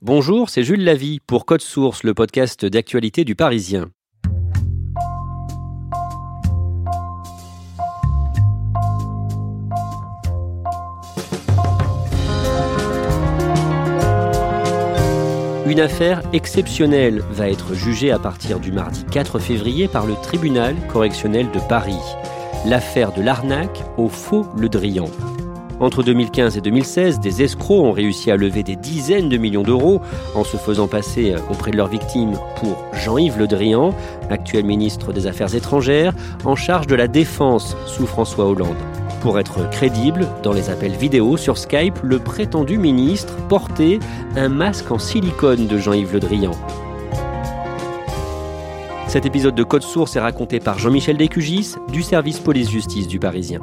Bonjour, c'est Jules Lavie pour Code Source, le podcast d'actualité du Parisien. Une affaire exceptionnelle va être jugée à partir du mardi 4 février par le tribunal correctionnel de Paris. L'affaire de l'arnaque au faux Le Drian. Entre 2015 et 2016, des escrocs ont réussi à lever des dizaines de millions d'euros en se faisant passer euh, auprès de leurs victimes pour Jean-Yves Le Drian, actuel ministre des Affaires étrangères, en charge de la défense sous François Hollande. Pour être crédible, dans les appels vidéo sur Skype, le prétendu ministre portait un masque en silicone de Jean-Yves Le Drian. Cet épisode de Code Source est raconté par Jean-Michel Descugis du service police-justice du Parisien.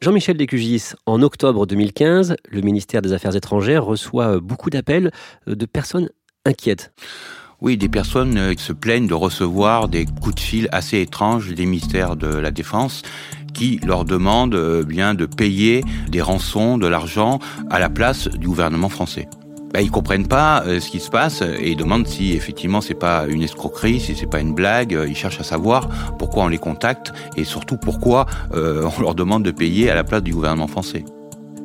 Jean-Michel Descugis, en octobre 2015, le ministère des Affaires étrangères reçoit euh, beaucoup d'appels euh, de personnes inquiètes. Oui, des personnes euh, se plaignent de recevoir des coups de fil assez étranges des ministères de la Défense qui leur demandent bien de payer des rançons, de l'argent à la place du gouvernement français bah, ils comprennent pas euh, ce qui se passe et ils demandent si effectivement c'est pas une escroquerie, si c'est pas une blague. Ils cherchent à savoir pourquoi on les contacte et surtout pourquoi euh, on leur demande de payer à la place du gouvernement français.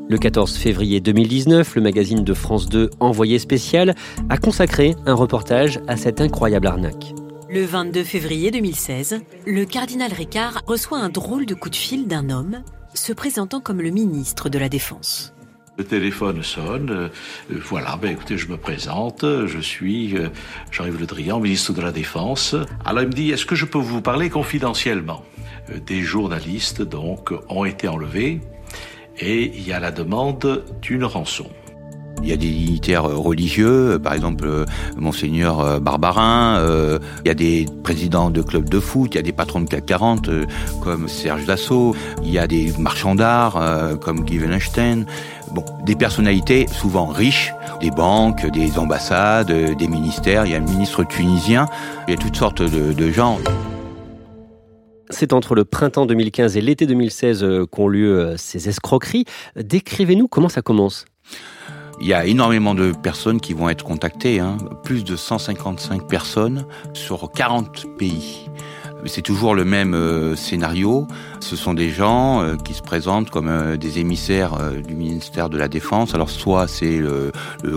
Le 14 février 2019, le magazine de France 2 Envoyé spécial a consacré un reportage à cette incroyable arnaque. Le 22 février 2016, le cardinal Ricard reçoit un drôle de coup de fil d'un homme se présentant comme le ministre de la Défense. Le téléphone sonne, euh, voilà, ben écoutez, je me présente, je suis euh, Jean-Yves Le Drian, ministre de la Défense. Alors il me dit, est-ce que je peux vous parler confidentiellement? Euh, Des journalistes, donc, ont été enlevés et il y a la demande d'une rançon. Il y a des dignitaires religieux, par exemple monseigneur Barbarin, il y a des présidents de clubs de foot, il y a des patrons de CAC 40 comme Serge Dassault, il y a des marchands d'art comme Guy Bon, des personnalités souvent riches, des banques, des ambassades, des ministères. Il y a un ministre tunisien. Il y a toutes sortes de, gens. C'est entre le printemps 2015 et l'été 2016 euh, qu'ont lieu euh, ces escroqueries. Décrivez-nous comment ça commence. Il y a énormément de personnes qui vont être contactées, hein. plus de 155 personnes sur 40 pays. C'est toujours le même euh, scénario. Ce sont des gens euh, qui se présentent comme euh, des émissaires du ministère de la Défense. Alors soit c'est le,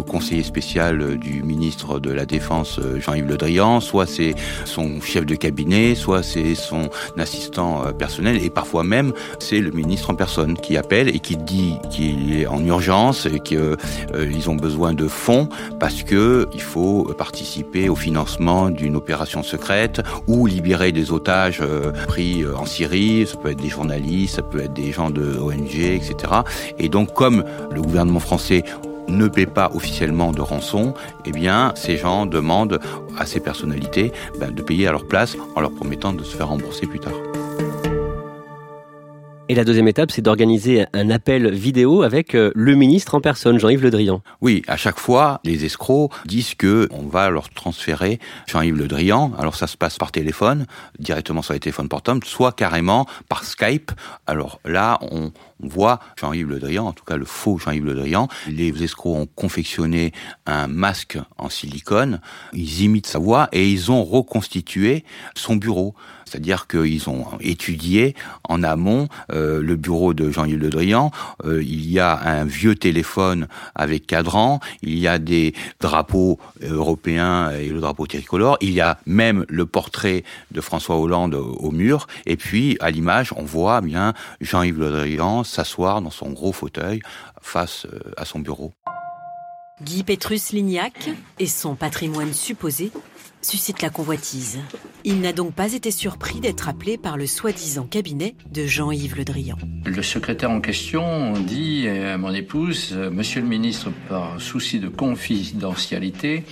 conseiller spécial du ministre de la Défense Jean-Yves Le Drian, soit c'est son chef de cabinet, soit c'est son assistant personnel, et parfois même c'est le ministre en personne qui appelle et qui dit qu'il est en urgence et qu'ils ont besoin de fonds parce que il faut participer au financement d'une opération secrète ou libérer des euh, pris euh, en Syrie, ça peut être des journalistes, ça peut être des gens de ONG, etc. Et donc, comme le gouvernement français ne paie pas officiellement de rançon, eh bien, ces gens demandent à ces personnalités ben, de payer à leur place en leur promettant de se faire rembourser plus tard. Et la deuxième étape, c'est d'organiser un appel vidéo avec euh, le ministre en personne, Jean-Yves Le Drian. Oui, à chaque fois, les escrocs disent que on va leur transférer Jean-Yves Le Drian. Alors ça se passe par téléphone, directement sur les téléphones portables, soit carrément par Skype. Alors là, on, voit Jean-Yves Le Drian, en tout cas le faux Jean-Yves Le Drian. Les escrocs ont confectionné un masque en silicone, ils imitent sa voix et ils ont reconstitué son bureau. C'est-à-dire qu'ils ont étudié en amont euh, le bureau de Jean-Yves Le Drian. Euh, il y a un vieux téléphone avec cadran, il y a des drapeaux européens et le drapeau tricolore, il y a même le portrait de François Hollande au mur, et puis à l'image, on voit bien Jean-Yves Le Drian s'asseoir dans son gros fauteuil face euh, à son bureau. Guy Petrus Lignac et son patrimoine supposé suscitent la convoitise. Il n'a donc pas été surpris d'être appelé par le soi-disant cabinet de Jean-Yves Le Drian. Le secrétaire en question dit à mon épouse, Monsieur le ministre, par souci de confidentialité,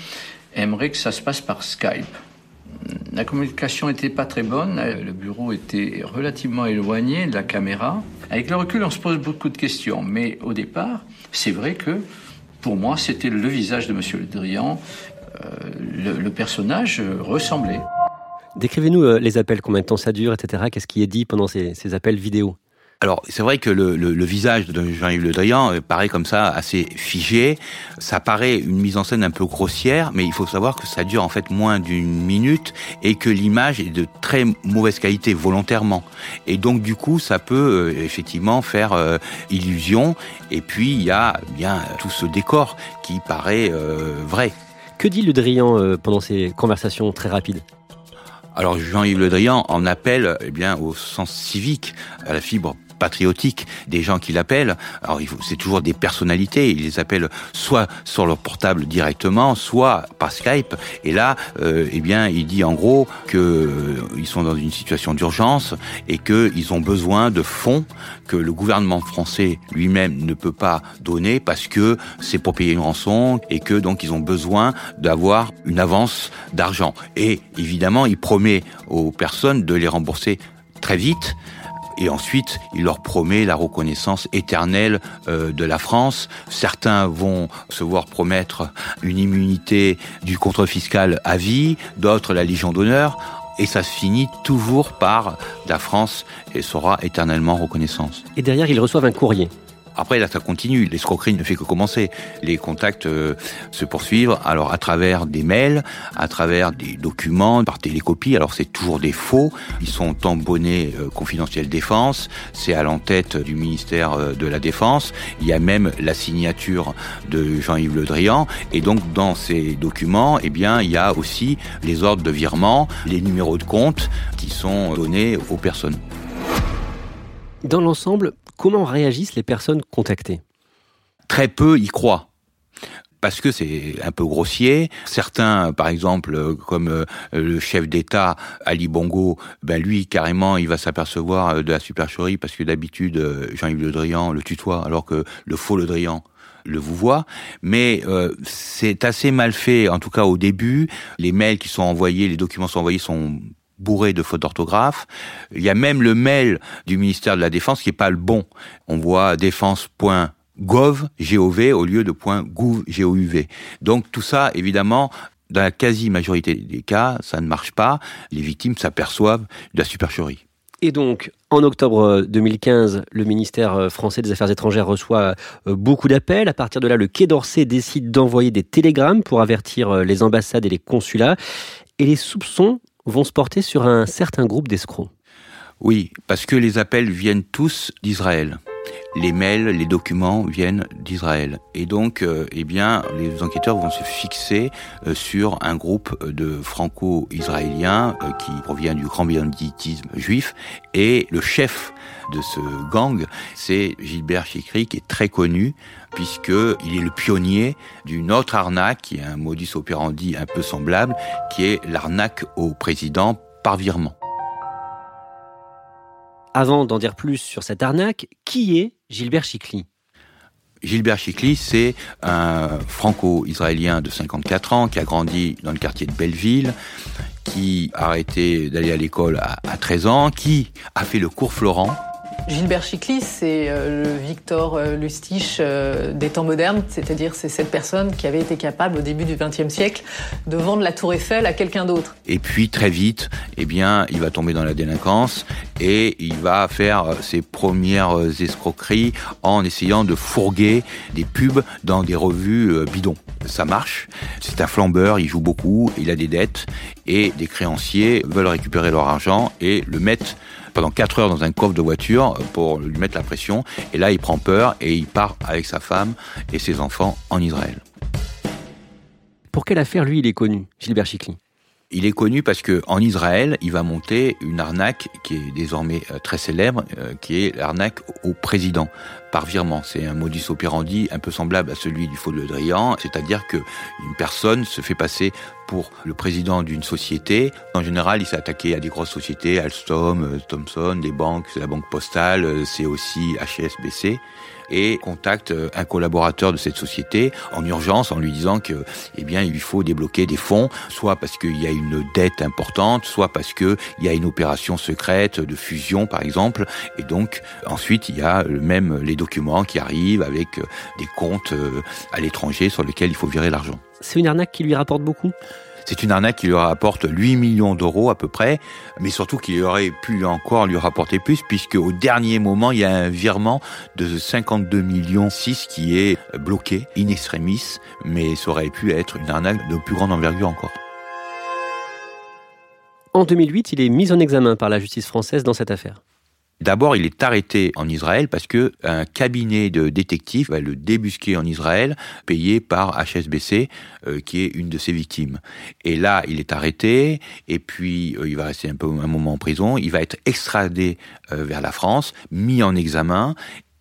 aimerait que ça se passe par Skype. La communication n'était pas très bonne, le bureau était relativement éloigné de la caméra. Avec le recul, on se pose beaucoup de questions, mais au départ, c'est vrai que pour moi, c'était le visage de M. Le Drian. Euh, le, personnage ressemblait. Décrivez-nous euh, les appels, combien de temps ça dure, etc. Qu'est-ce qui est dit pendant ces, appels vidéo? Alors, c'est vrai que le, le, visage de Jean-Yves Le Drian euh, paraît comme ça assez figé. Ça paraît une mise en scène un peu grossière, mais il faut savoir que ça dure en fait moins d'une minute et que l'image est de très mauvaise qualité volontairement. Et donc, du coup, ça peut euh, effectivement faire euh, illusion. Et puis, il y a bien tout ce décor qui paraît vrai. Que dit Le Drian pendant ces conversations très rapides? Alors Jean-Yves Le Drian en appelle eh au sens civique, à la fibre patriotique des gens qui l'appellent. Alors c'est toujours des personnalités, ils les appellent soit sur leur portable directement, soit par Skype. Et là, euh, eh bien, il dit en gros que euh, ils sont dans une situation d'urgence et qu'ils ont besoin de fonds que le gouvernement français lui-même ne peut pas donner parce que c'est pour payer une rançon et que donc ils ont besoin d'avoir une avance d'argent. Et évidemment, il promet aux personnes de les rembourser très vite et ensuite il leur promet la reconnaissance éternelle euh, de la France. Certains vont se voir promettre une immunité du contre fiscal à vie, d'autres la Légion d'honneur. Et ça se finit toujours par la France et sera éternellement reconnaissance. Et derrière, ils reçoivent un courrier après, là, ça continue. L'escroquerie ne fait que commencer. Les contacts euh, se poursuivent. Alors, à travers des mails, à travers des documents, par télécopie. Alors, c'est toujours des faux. Ils sont tambonnés euh, confidentiel défense. C'est à l'entête du ministère euh, de la Défense. Il y a même la signature de Jean-Yves Le Drian. Et donc, dans ces documents, eh bien, il y a aussi les ordres de virement, les numéros de compte qui sont donnés aux personnes. Dans l'ensemble, comment réagissent les personnes contactées? Très peu y croient parce que c'est un peu grossier. Certains, par exemple, comme euh, le chef d'État Ali Bongo, ben lui carrément, il va s'apercevoir de la supercherie parce que d'habitude euh, Jean-Yves Le Drian le tutoie, alors que le faux Le Drian le vous voit, mais euh, c'est assez mal fait, en tout cas au début. Les mails qui sont envoyés, les documents sont envoyés sont bourré de fautes d'orthographe. Il y a même le mail du ministère de la Défense qui est pas le bon. On voit défense.gov, G-O-V, au lieu de .gouv, G-O-U-V. Donc tout ça, évidemment, dans la quasi-majorité des cas, ça ne marche pas. Les victimes s'aperçoivent de la supercherie. Et donc, en octobre 2015, le ministère français des Affaires étrangères reçoit euh, beaucoup d'appels. À partir de là, le Quai d'Orsay décide d'envoyer des télégrammes pour avertir euh, les ambassades et les consulats. Et les soupçons vont se porter sur un certain groupe d'escrocs. Oui, parce que les appels viennent tous d'Israël. Les mails, les documents viennent d'Israël. Et donc, euh, eh bien, les enquêteurs vont se fixer euh, sur un groupe de franco-israéliens euh, qui provient du grand banditisme juif. Et le chef de ce gang, c'est Gilbert Chikri, qui est très connu, puisqu'il est le pionnier d'une autre arnaque, qui est un modus operandi un peu semblable, qui est l'arnaque au président par virement. Avant d'en dire plus sur cette arnaque, qui est Gilbert Chikli Gilbert Chikli, c'est un franco-israélien de 54 ans qui a grandi dans le quartier de Belleville, qui a arrêté d'aller à l'école à, à 13 ans, qui a fait le cours Florent, Gilbert Chicly, c'est euh, le Victor euh, Lustig euh, des temps modernes, c'est-à-dire c'est cette personne qui avait été capable au début du XXe siècle de vendre la Tour Eiffel à quelqu'un d'autre. Et puis très vite, eh bien, il va tomber dans la délinquance et il va faire ses premières escroqueries en essayant de fourguer des pubs dans des revues bidons. Ça marche. C'est un flambeur, il joue beaucoup, il a des dettes et des créanciers veulent récupérer leur argent et le mettent pendant 4 heures dans un coffre de voiture pour lui mettre la pression. Et là, il prend peur et il part avec sa femme et ses enfants en Israël. Pour quelle affaire, lui, il est connu, Gilbert Chikli il est connu parce que en Israël, il va monter une arnaque qui est désormais euh, très célèbre, euh, qui est l'arnaque au président par virement. C'est un modus operandi un peu semblable à celui du faux de Drian, c'est-à-dire que une personne se fait passer pour le président d'une société. En général, il s'est attaqué à des grosses sociétés, Alstom, euh, Thomson, des banques, la banque postale, c'est aussi HSBC et contacte euh, un collaborateur de cette société en urgence en lui disant que, eh bien, il lui faut débloquer des fonds, soit parce qu'il y a une dette importante, soit parce qu'il y a une opération secrète de fusion, par exemple. Et donc, ensuite, il y a même les documents qui arrivent avec euh, des comptes euh, à l'étranger sur lesquels il faut virer l'argent. C'est une arnaque qui lui rapporte beaucoup C'est une arnaque qui lui rapporte 8 millions d'euros à peu près, mais surtout qui aurait pu encore lui rapporter plus, puisque au dernier moment, il y a un virement de 52 millions 6 qui est bloqué in extremis, mais ça aurait pu être une arnaque de plus grande envergure encore. En 2008, il est mis en examen par la justice française dans cette affaire. D'abord, il est arrêté en Israël parce que un cabinet de détectives va le débusquer en Israël, payé par HSBC, euh, qui est une de ses victimes. Et là, il est arrêté, et puis euh, il va rester un peu un moment en prison. Il va être extradé euh, vers la France, mis en examen,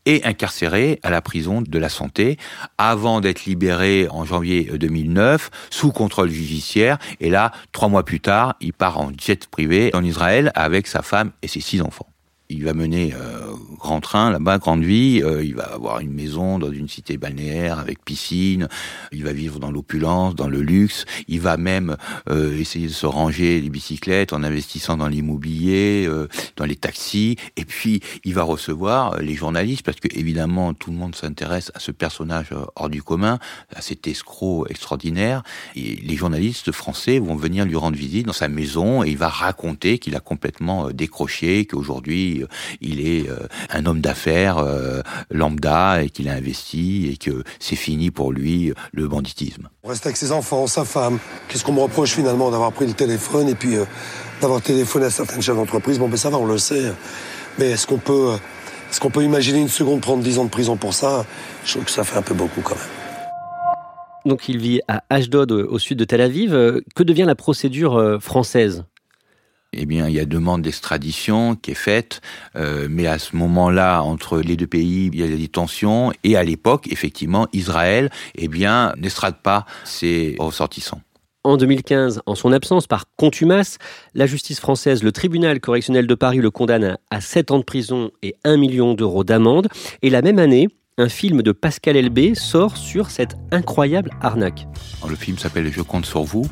et incarcéré à la prison de la santé avant d'être libéré en janvier 2009 sous contrôle judiciaire. Et là, trois mois plus tard, il part en jet privé en Israël avec sa femme et ses six enfants il va mener euh, grand train là-bas, grande vie. Euh, il va avoir une maison dans une cité balnéaire avec piscine. Il va vivre dans l'opulence, dans le luxe. Il va même euh, essayer de se ranger les bicyclettes en investissant dans l'immobilier, dans les taxis. Et puis, il va recevoir les journalistes parce que évidemment, tout le monde s'intéresse à ce personnage hors du commun, à cet escroc extraordinaire. Et les journalistes français vont venir lui rendre visite dans sa maison et il va raconter qu'il a complètement décroché, qu'aujourd'hui euh, il est euh, un homme d'affaires euh, lambda et qu'il a investi et que c'est fini pour lui le banditisme. On reste avec ses enfants, sa femme. Qu'est-ce qu'on me reproche finalement d'avoir pris le téléphone et puis d'avoir téléphoné à certaines chefs d'entreprise? Bon, ben ça va, on le sait. Mais est-ce qu'on peut, est-ce qu'on peut imaginer une seconde prendre 10 ans de prison pour ça? Je trouve que ça fait un peu beaucoup quand même. Donc il vit à Ashdod, au sud de Tel Aviv. Que devient la procédure française? Eh bien, il y a demande d'extradition qui est faite, euh, mais à ce moment-là, entre les deux pays, il y a des tensions, et à l'époque, effectivement, Israël, eh bien, n'estrade pas ses ressortissants. En 2015, en son absence par contumace, la justice française, le tribunal correctionnel de Paris le condamne à 7 ans de prison et 1 million d'euros d'amende. Et la même année, un film de Pascal Elbé sort sur cette incroyable arnaque. Le film s'appelle Je compte sur vous.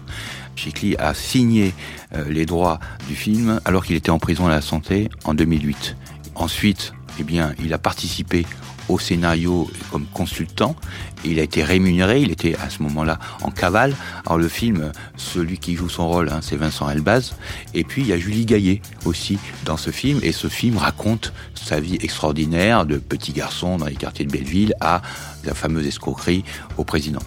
Chikli a signé euh, les droits du film alors qu'il était en prison à la santé en 2008. Ensuite, eh il a participé au scénario comme consultant. Il a été rémunéré, il était à ce moment-là en cavale. Alors le film, celui qui joue son rôle, hein, c'est Vincent Elbaz. Et puis il y a Julie Gaillet aussi dans ce film. Et ce film raconte sa vie extraordinaire de petit garçon dans les quartiers de Belleville à la fameuse escroquerie au président.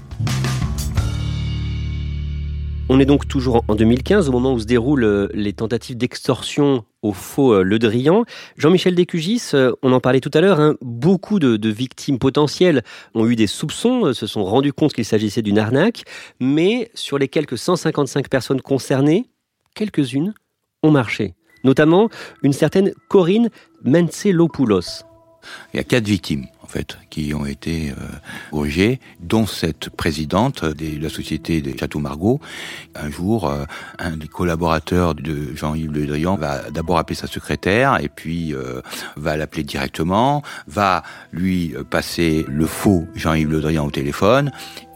On est donc toujours en 2015, au moment où se déroulent euh, les tentatives d'extorsion au faux euh, Le Drian. Jean-Michel Descugis, euh, on en parlait tout à l'heure, hein, beaucoup de, victimes potentielles ont eu des soupçons, se sont rendus compte qu'il s'agissait d'une arnaque, mais sur les quelques 155 personnes concernées, quelques-unes ont marché. Notamment une certaine Corinne Mentzelopoulos. Il y a quatre victimes fait, qui ont été euh, dont cette présidente de la société des Châteaux Margaux. Un jour, euh, un des collaborateurs de Jean-Yves Le Drian va d'abord appeler sa secrétaire et puis euh, va l'appeler directement, va lui passer le faux Jean-Yves Le Drian au téléphone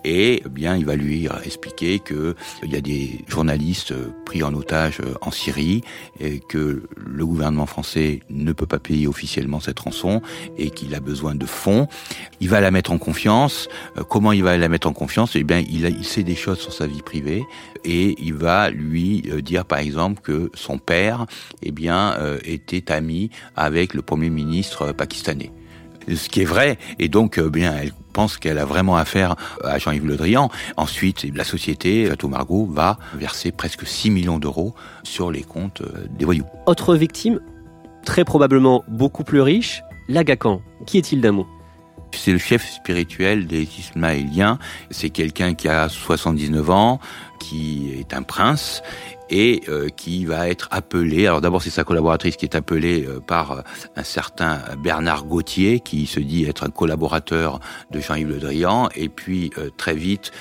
et eh bien il va lui expliquer que il y a des journalistes pris en otage en Syrie et que le gouvernement français ne peut pas payer officiellement cette rançon et qu'il a besoin de fonds. Il va la mettre en confiance. Euh, comment il va la mettre en confiance? Eh bien, il, sait des choses sur sa vie privée et il va lui euh, dire par exemple que son père eh bien euh, était ami avec le premier ministre pakistanais ce qui est vrai, et donc bien elle pense qu'elle a vraiment affaire à Jean-Yves Le Drian. Ensuite, la société, Margot, va verser presque 6 millions d'euros sur les comptes euh, des voyous. Autre victime, très probablement beaucoup plus riche, l'Agacan. Qui est-il d'un mot? C'est le chef spirituel des Ismaéliens. C'est quelqu'un qui a 79 ans, qui est un prince et euh, qui va être appelé. Alors d'abord c'est sa collaboratrice qui est appelée euh, par euh, un certain Bernard Gauthier qui se dit être un collaborateur de Jean-Yves Le Drian et puis très vite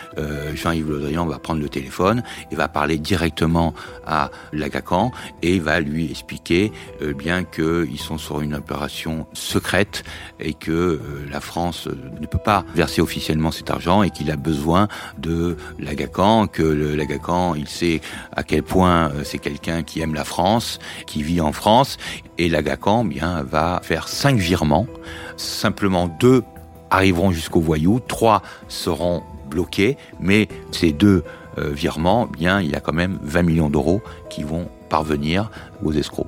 Jean-Yves Le Drian va prendre le téléphone et va parler directement à Lagacan et va lui expliquer bien qu'ils sont sur une opération secrète et que la France ne peut pas verser officiellement cet argent et qu'il a besoin de Lagacan, que Lagacan il sait à quel point euh, c'est quelqu'un qui aime la France, qui vit en France, et l'Agacan bien va faire cinq virements. Simplement deux arriveront jusqu'au voyou, trois seront bloqués, mais ces deux euh, virement, eh bien il y a quand même 20 millions d'euros qui vont parvenir aux escrocs.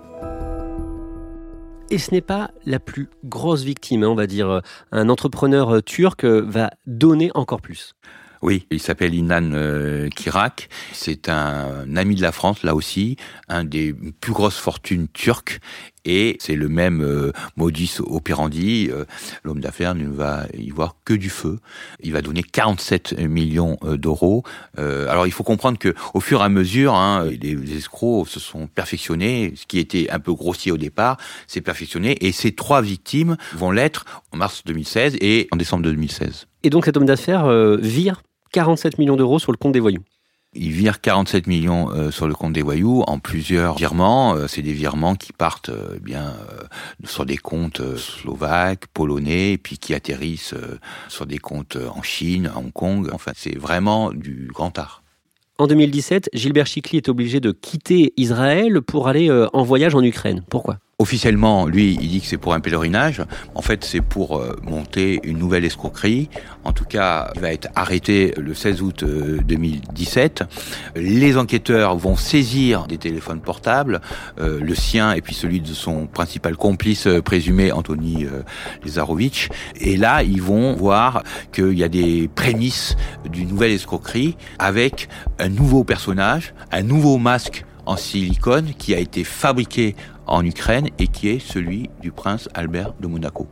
Et ce n'est pas la plus grosse victime, hein, on va dire. Un entrepreneur turc va donner encore plus. Oui, il s'appelle Inan euh, Kirak. C'est un ami de la France, là aussi, un des plus grosses fortunes turques. Et c'est le même euh, modus operandi. Euh, l'homme d'affaires ne va y voir que du feu. Il va donner 47 millions d'euros. alors il faut comprendre que au fur et à mesure, hein, les, escrocs se sont perfectionnés. Ce qui était un peu grossier au départ, s'est perfectionné. Et ces trois victimes vont l'être en mars 2016 et en décembre 2016. Et donc cet homme d'affaires vire 47 millions d'euros sur le compte des voyous. Il vire 47 millions euh, sur le compte des voyous en plusieurs virements. Euh, c'est des virements qui partent euh, eh bien sur des comptes slovaques, polonais, puis qui atterrissent sur des comptes en Chine, à Hong Kong. Enfin, c'est vraiment du grand art. En 2017, Gilbert Chicli est obligé de quitter Israël pour aller en voyage en Ukraine. Pourquoi? Officiellement, lui, il dit que c'est pour un pèlerinage. En fait, c'est pour euh, monter une nouvelle escroquerie. En tout cas, il va être arrêté le 16 août 2017. Euh, Les enquêteurs vont saisir des téléphones portables, euh, le sien et puis celui de son principal complice présumé, Anthony Lezarovitch. Et là, ils vont voir qu'il y a des prémices d'une nouvelle escroquerie avec un nouveau personnage, un nouveau masque en silicone qui a été fabriqué en Ukraine et qui est celui du prince Albert de Monaco.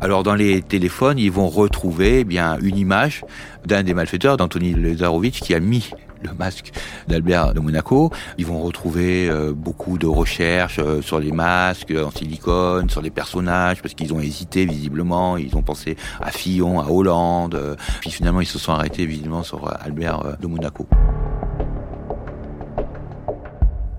Alors dans les téléphones, ils vont retrouver eh bien une image d'un des malfaiteurs, d'Anthony Lezarovitch, qui a mis le masque d'Albert de Monaco. Ils vont retrouver euh, beaucoup de recherches euh, sur les masques en silicone, sur les personnages, parce qu'ils ont hésité visiblement. Ils ont pensé à Fillon, à Hollande. Euh, puis finalement, ils se sont arrêtés visiblement sur Albert de Monaco.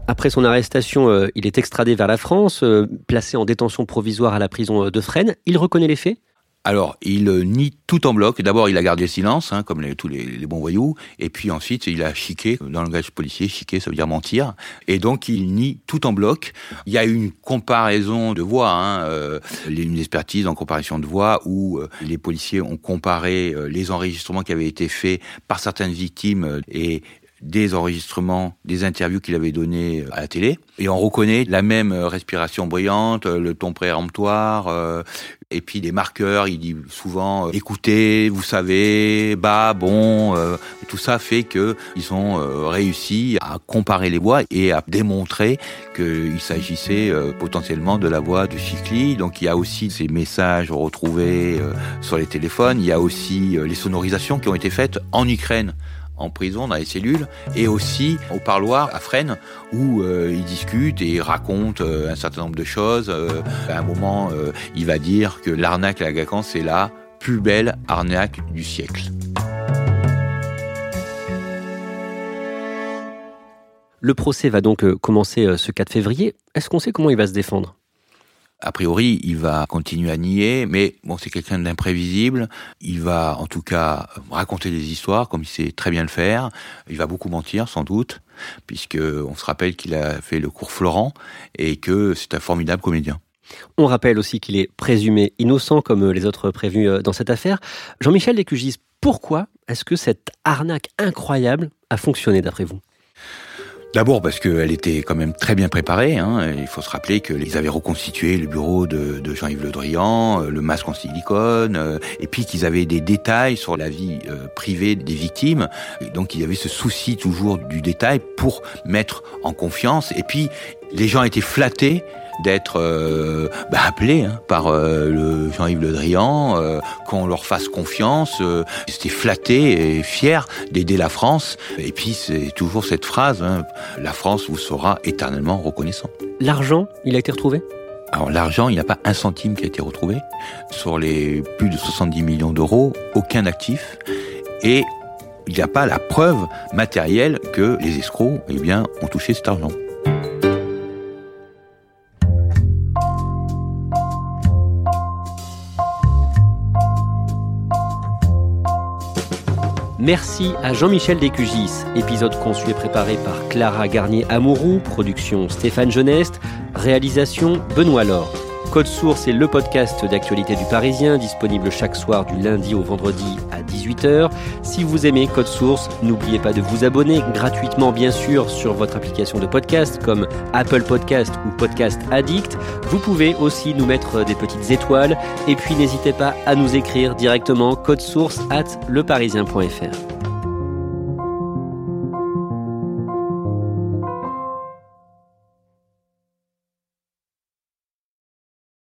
Après son arrestation, euh, il est extradé vers la France, euh, placé en détention provisoire à la prison euh, de Fresnes. Il reconnaît les faits? Alors, il nie tout en bloc. D'abord, il a gardé le silence, hein, comme tous les, bons voyous. Et puis ensuite, il a chiqué. Dans le langage policier, chiqué, ça veut dire mentir. Et donc, il nie tout en bloc. Il y a une comparaison de voix, hein, une expertise en comparaison de voix, où les policiers ont comparé les enregistrements qui avaient été faits par certaines victimes et des enregistrements, des interviews qu'il avait données à la télé. Et on reconnaît la même respiration brillante, le ton préemptoire, euh, et puis des marqueurs. Il dit souvent euh, écoutez, vous savez, bah, bon. Euh, tout ça fait que ils ont réussi à comparer les voix et à démontrer qu'il s'agissait potentiellement de la voix de Chicli. Donc il y a aussi ces messages retrouvés sur les téléphones. Il y a aussi les sonorisations qui ont été faites en Ukraine en prison, dans les cellules, et aussi au parloir à Fresnes, où euh, il discute et il raconte euh, un certain nombre de choses. Euh, à un moment, il va dire que l'arnaque à la GACAN, c'est la plus belle arnaque du siècle. Le procès va donc commencer ce 4 février. Est-ce qu'on sait comment il va se défendre? A priori, il va continuer à nier, mais bon, c'est quelqu'un d'imprévisible. Il va, en tout cas, raconter des histoires comme il sait très bien le faire. Il va beaucoup mentir, sans doute, puisque on se rappelle qu'il a fait le cours Florent et que c'est un formidable comédien. On rappelle aussi qu'il est présumé innocent, comme les autres prévenus euh, dans cette affaire. Jean-Michel Lécugis, pourquoi est-ce que cette arnaque incroyable a fonctionné d'après vous? D'abord parce qu'elle était quand même très bien préparée. Hein. Il faut se rappeler qu'ils avaient reconstitué le bureau de, Jean-Yves Le Drian, euh, le masque en silicone, euh, et puis qu'ils avaient des détails sur la vie euh, privée des victimes. donc il y avait ce souci toujours du détail pour mettre en confiance. Et puis les gens étaient flattés d'être euh, bah, appelés hein, par euh, le Jean-Yves Le Drian, euh, qu'on leur fasse confiance. Euh, C'était flatté et fier d'aider la France. Et puis c'est toujours cette phrase hein, la France vous sera éternellement reconnaissant. L'argent, il a été retrouvé? Alors l'argent, il n'y a pas un centime qui a été retrouvé. Sur les plus de 70 millions d'euros, aucun actif. Et il n'y a pas la preuve matérielle que les escrocs eh bien, ont touché cet argent. Merci à Jean-Michel Descugis, épisode conçu et préparé par Clara Garnier-Amouroux, production Stéphane Geneste, réalisation Benoît Laure. Code Source est le podcast d'actualité du Parisien, disponible chaque soir du lundi au vendredi à 18h. Si vous aimez Code Source, n'oubliez pas de vous abonner gratuitement bien sûr sur votre application de podcast comme Apple Podcast ou Podcast Addict. Vous pouvez aussi nous mettre des petites étoiles et puis n'hésitez pas à nous écrire directement code source at leparisien.fr.